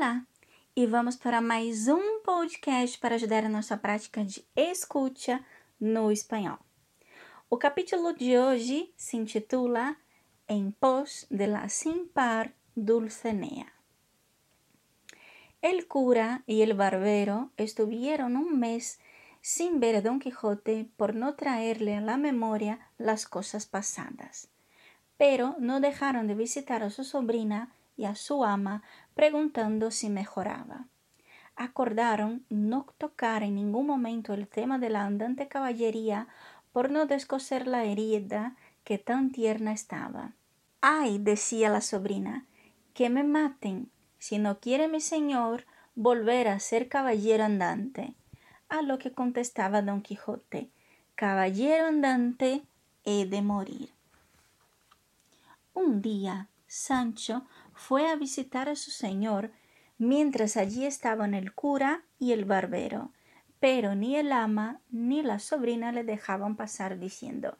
Olá e vamos para mais um podcast para ajudar a nossa prática de escuta no espanhol. O capítulo de hoje se intitula Em pos de la sin par Dulcinea. El cura y el barbero estuvieron un mes sin ver a Don Quijote por no traerle a la memoria las cosas pasadas, pero no dejaron de visitar a su sobrina y a su ama preguntando si mejoraba. Acordaron no tocar en ningún momento el tema de la andante caballería por no descoser la herida que tan tierna estaba. Ay, decía la sobrina, que me maten, si no quiere mi señor volver a ser caballero andante. A lo que contestaba don Quijote, caballero andante he de morir. Un día Sancho fue a visitar a su señor mientras allí estaban el cura y el barbero, pero ni el ama ni la sobrina le dejaban pasar diciendo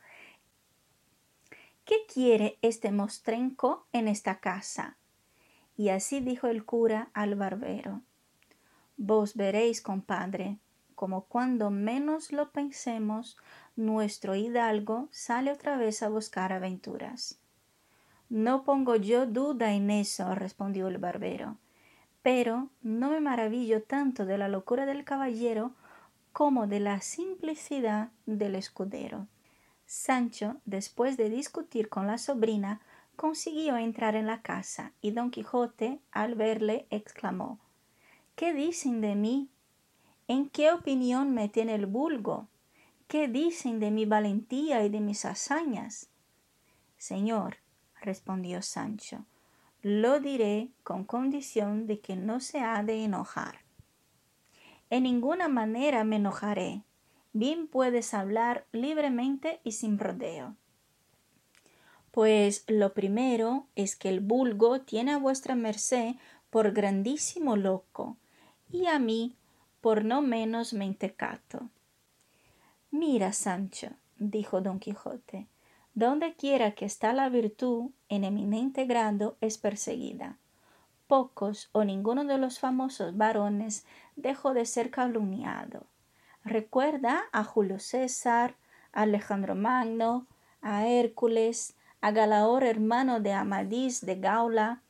¿Qué quiere este mostrenco en esta casa? Y así dijo el cura al barbero Vos veréis, compadre, como cuando menos lo pensemos, nuestro hidalgo sale otra vez a buscar aventuras. No pongo yo duda en eso, respondió el barbero, pero no me maravillo tanto de la locura del caballero como de la simplicidad del escudero. Sancho, después de discutir con la sobrina, consiguió entrar en la casa, y don Quijote, al verle, exclamó ¿Qué dicen de mí? ¿En qué opinión me tiene el vulgo? ¿Qué dicen de mi valentía y de mis hazañas? Señor, respondió Sancho, lo diré con condición de que no se ha de enojar. En ninguna manera me enojaré. Bien puedes hablar libremente y sin rodeo. Pues lo primero es que el vulgo tiene a vuestra merced por grandísimo loco, y a mí por no menos mentecato. Mira, Sancho, dijo don Quijote, donde quiera que está la virtud en eminente grado es perseguida. Pocos o ninguno de los famosos varones dejó de ser calumniado. Recuerda a Julio César, a Alejandro Magno, a Hércules, a Galaor hermano de Amadís de Gaula.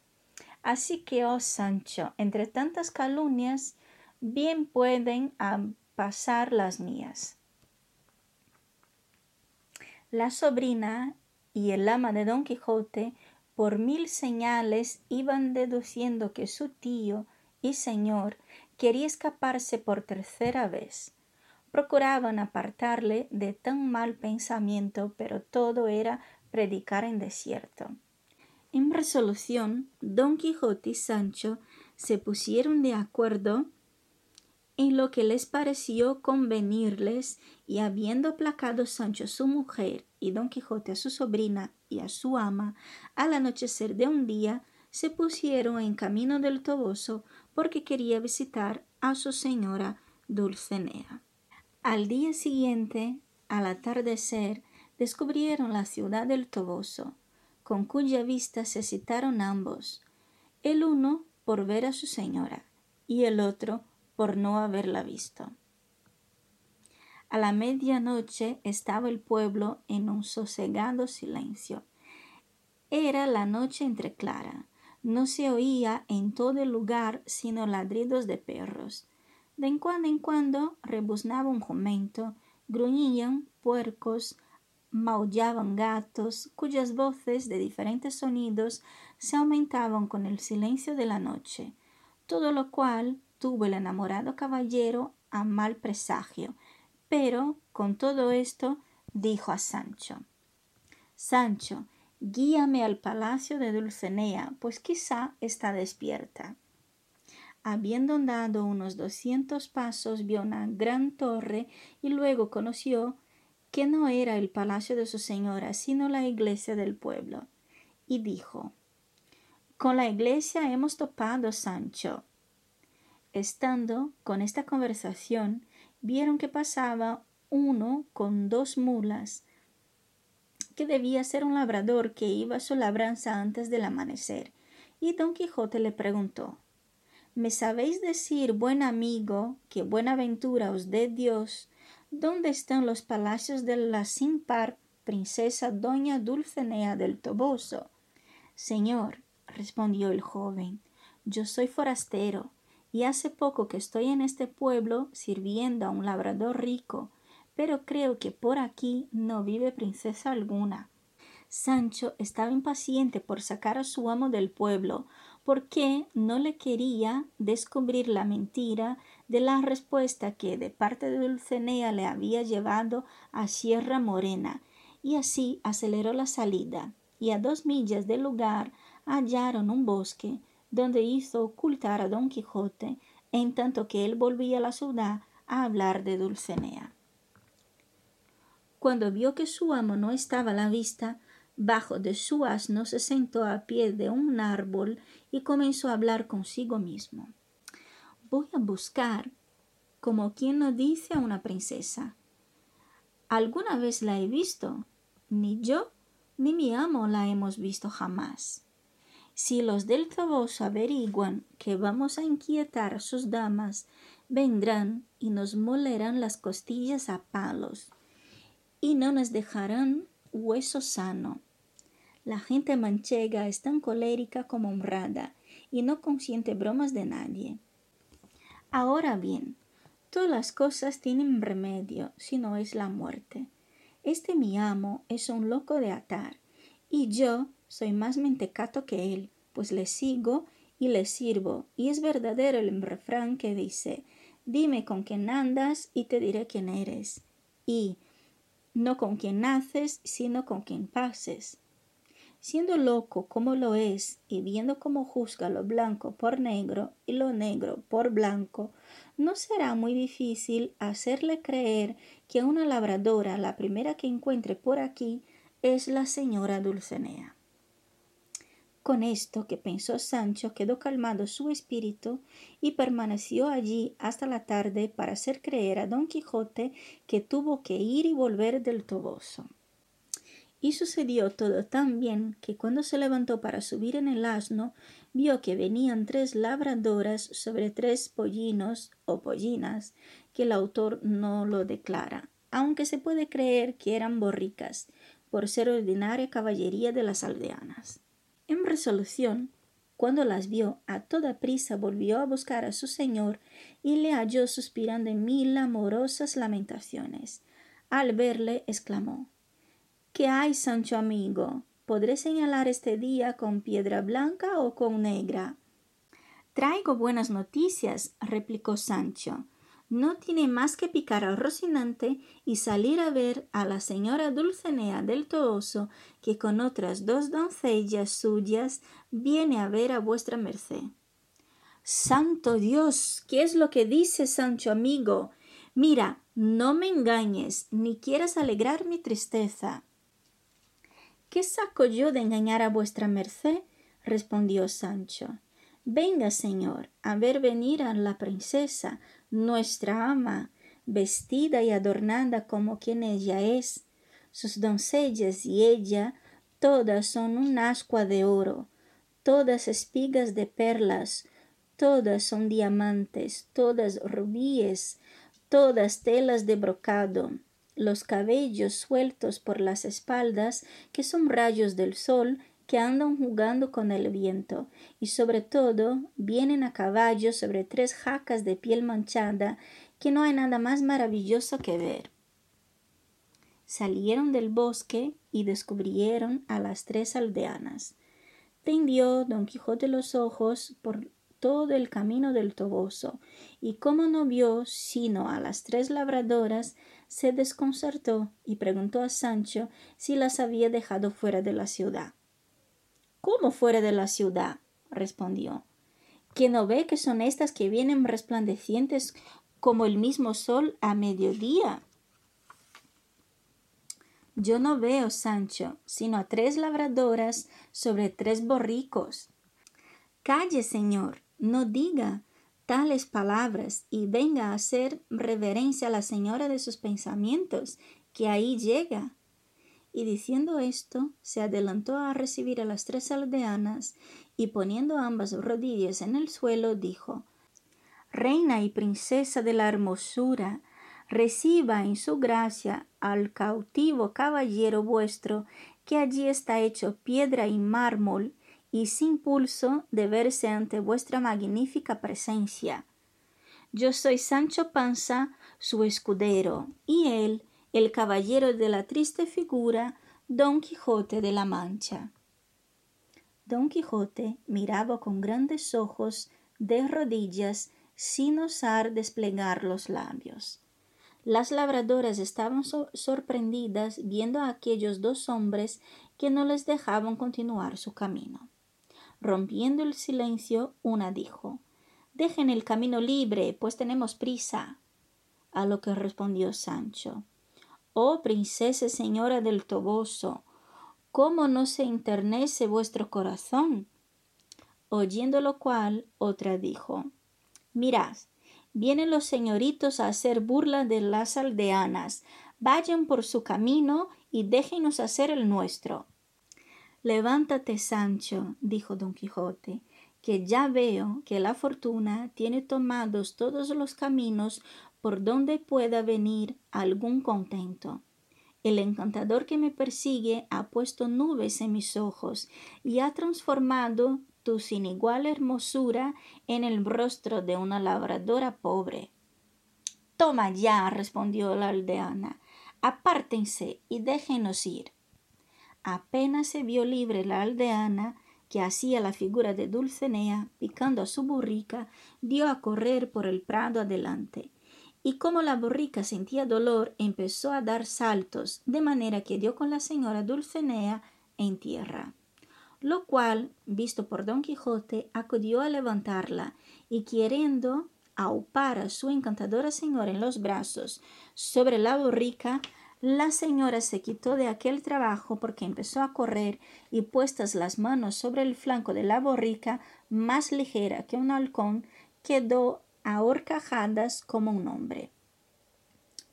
Así que, oh Sancho, entre tantas calumnias, bien pueden pasar las mías. La sobrina y el ama de Don Quijote por mil señales iban deduciendo que su tío y señor quería escaparse por tercera vez. Procuraban apartarle de tan mal pensamiento, pero todo era predicar en desierto. En resolución, Don Quijote y Sancho se pusieron de acuerdo en lo que les pareció convenirles y habiendo aplacado Sancho su mujer y Don Quijote a su sobrina y a su ama, al anochecer de un día se pusieron en camino del Toboso porque quería visitar a su señora Dulcinea. Al día siguiente, al atardecer, descubrieron la ciudad del Toboso, con cuya vista se citaron ambos, el uno por ver a su señora y el otro por no haberla visto. A la medianoche estaba el pueblo en un sosegado silencio. Era la noche entre clara. No se oía en todo el lugar sino ladridos de perros. De cuando en cuando rebuznaba un jumento, gruñían puercos, maullaban gatos, cuyas voces de diferentes sonidos se aumentaban con el silencio de la noche, todo lo cual tuvo el enamorado caballero a mal presagio, pero con todo esto dijo a Sancho Sancho, guíame al palacio de Dulcinea, pues quizá está despierta. Habiendo andado unos doscientos pasos, vio una gran torre y luego conoció que no era el palacio de su señora, sino la iglesia del pueblo. Y dijo Con la iglesia hemos topado, Sancho. Estando con esta conversación, vieron que pasaba uno con dos mulas, que debía ser un labrador que iba a su labranza antes del amanecer, y don Quijote le preguntó ¿Me sabéis decir, buen amigo, que buena ventura os dé Dios, dónde están los palacios de la sin par princesa doña Dulcenea del Toboso? Señor, respondió el joven, yo soy forastero, y hace poco que estoy en este pueblo sirviendo a un labrador rico, pero creo que por aquí no vive princesa alguna. Sancho estaba impaciente por sacar a su amo del pueblo, porque no le quería descubrir la mentira de la respuesta que de parte de Dulcenea le había llevado a Sierra Morena, y así aceleró la salida, y a dos millas del lugar hallaron un bosque donde hizo ocultar a don Quijote en tanto que él volvía a la ciudad a hablar de Dulcenea. Cuando vio que su amo no estaba a la vista, bajo de su asno se sentó a pie de un árbol y comenzó a hablar consigo mismo. Voy a buscar, como quien no dice a una princesa. ¿Alguna vez la he visto? Ni yo ni mi amo la hemos visto jamás. Si los del Toboso averiguan que vamos a inquietar a sus damas, vendrán y nos molerán las costillas a palos y no nos dejarán hueso sano. La gente manchega es tan colérica como honrada y no consiente bromas de nadie. Ahora bien, todas las cosas tienen remedio si no es la muerte. Este mi amo es un loco de atar y yo soy más mentecato que él, pues le sigo y le sirvo. Y es verdadero el refrán que dice Dime con quién andas y te diré quién eres. Y no con quien naces, sino con quien pases. Siendo loco como lo es y viendo cómo juzga lo blanco por negro y lo negro por blanco, no será muy difícil hacerle creer que una labradora, la primera que encuentre por aquí, es la señora Dulcenea. Con esto que pensó Sancho quedó calmado su espíritu y permaneció allí hasta la tarde para hacer creer a don Quijote que tuvo que ir y volver del Toboso. Y sucedió todo tan bien que cuando se levantó para subir en el asno, vio que venían tres labradoras sobre tres pollinos o pollinas, que el autor no lo declara, aunque se puede creer que eran borricas, por ser ordinaria caballería de las aldeanas. En resolución, cuando las vio, a toda prisa volvió a buscar a su señor y le halló suspirando en mil amorosas lamentaciones. Al verle, exclamó ¿Qué hay, Sancho amigo? ¿Podré señalar este día con piedra blanca o con negra? Traigo buenas noticias, replicó Sancho no tiene más que picar al Rocinante y salir a ver a la señora Dulcenea del Toboso, que con otras dos doncellas suyas viene a ver a vuestra merced. Santo Dios, ¿qué es lo que dice Sancho amigo? Mira, no me engañes, ni quieras alegrar mi tristeza. ¿Qué saco yo de engañar a vuestra merced? respondió Sancho. Venga, señor, a ver venir a la princesa, nuestra ama, vestida y adornada como quien ella es. Sus doncellas y ella todas son un ascua de oro, todas espigas de perlas, todas son diamantes, todas rubíes, todas telas de brocado, los cabellos sueltos por las espaldas, que son rayos del sol, que andan jugando con el viento, y sobre todo vienen a caballo sobre tres jacas de piel manchada, que no hay nada más maravilloso que ver. Salieron del bosque y descubrieron a las tres aldeanas. Tendió don Quijote los ojos por todo el camino del Toboso, y como no vio sino a las tres labradoras, se desconcertó y preguntó a Sancho si las había dejado fuera de la ciudad. ¿Cómo fuera de la ciudad? respondió. ¿Que no ve que son estas que vienen resplandecientes como el mismo sol a mediodía? Yo no veo, Sancho, sino a tres labradoras sobre tres borricos. Calle, señor, no diga tales palabras y venga a hacer reverencia a la señora de sus pensamientos, que ahí llega Y diciendo esto, se adelantó a recibir a las tres aldeanas, y poniendo ambas rodillas en el suelo, dijo Reina y princesa de la hermosura, reciba en su gracia al cautivo caballero vuestro, que allí está hecho piedra y mármol, y sin pulso de verse ante vuestra magnífica presencia. Yo soy Sancho Panza, su escudero, y él, el caballero de la triste figura, Don Quijote de la Mancha. Don Quijote miraba con grandes ojos de rodillas sin osar desplegar los labios. Las labradoras estaban sorprendidas viendo a aquellos dos hombres que no les dejaban continuar su camino. Rompiendo el silencio, una dijo Dejen el camino libre, pues tenemos prisa. A lo que respondió Sancho Oh princesa señora del Toboso, ¿cómo no se internece vuestro corazón? Oyendo lo cual, otra dijo Mirad, Vienen los señoritos a hacer burla de las aldeanas. Vayan por su camino y déjenos hacer el nuestro. Levántate, Sancho, dijo don Quijote, que ya veo que la fortuna tiene tomados todos los caminos por donde pueda venir algún contento. El encantador que me persigue ha puesto nubes en mis ojos y ha transformado tu sin igual hermosura en el rostro de una labradora pobre. Toma ya, respondió la aldeana, apártense y déjenos ir. Apenas se vio libre la aldeana, que hacía la figura de Dulcenea, picando a su burrica, dio a correr por el prado adelante. Y como la burrica sentía dolor, empezó a dar saltos, de manera que dio con la señora Dulcenea en tierra lo cual, visto por don Quijote, acudió a levantarla y queriendo aupar a su encantadora señora en los brazos sobre la borrica, la señora se quitó de aquel trabajo porque empezó a correr y puestas las manos sobre el flanco de la borrica, más ligera que un halcón, quedó a horcajadas como un hombre.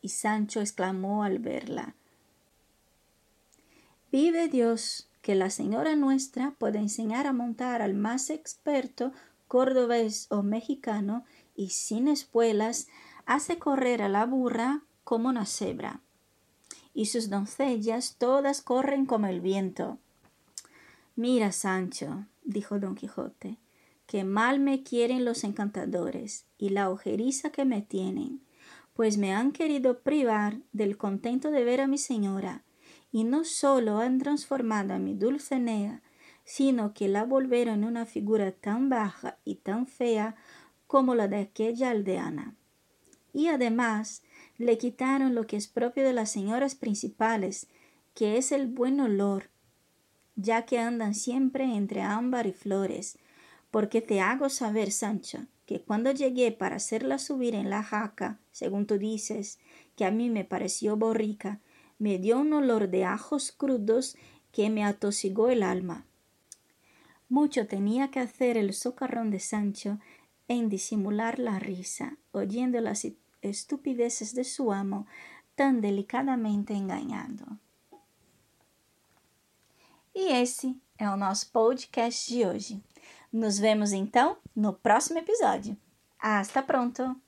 Y Sancho exclamó al verla Vive Dios, que la señora nuestra puede enseñar a montar al más experto cordobés o mexicano y sin espuelas hace correr a la burra como una cebra. Y sus doncellas todas corren como el viento. Mira, Sancho, dijo don Quijote, que mal me quieren los encantadores y la ojeriza que me tienen, pues me han querido privar del contento de ver a mi señora, y no sólo han transformado a mi Dulcinea, sino que la volvieron una figura tan baja y tan fea como la de aquella aldeana. Y además le quitaron lo que es propio de las señoras principales, que es el buen olor, ya que andan siempre entre ámbar y flores, porque te hago saber, Sancho, que cuando llegué para hacerla subir en la jaca, según tú dices, que a mí me pareció borrica, me dio un olor de ajos crudos que me atosigó el alma. Mucho tenía que hacer el socarrón de Sancho en disimular la risa, oyendo las estupideces de su amo tan delicadamente engañando. E esse é o nosso podcast de hoje. Nos vemos então no próximo episódio. Hasta pronto!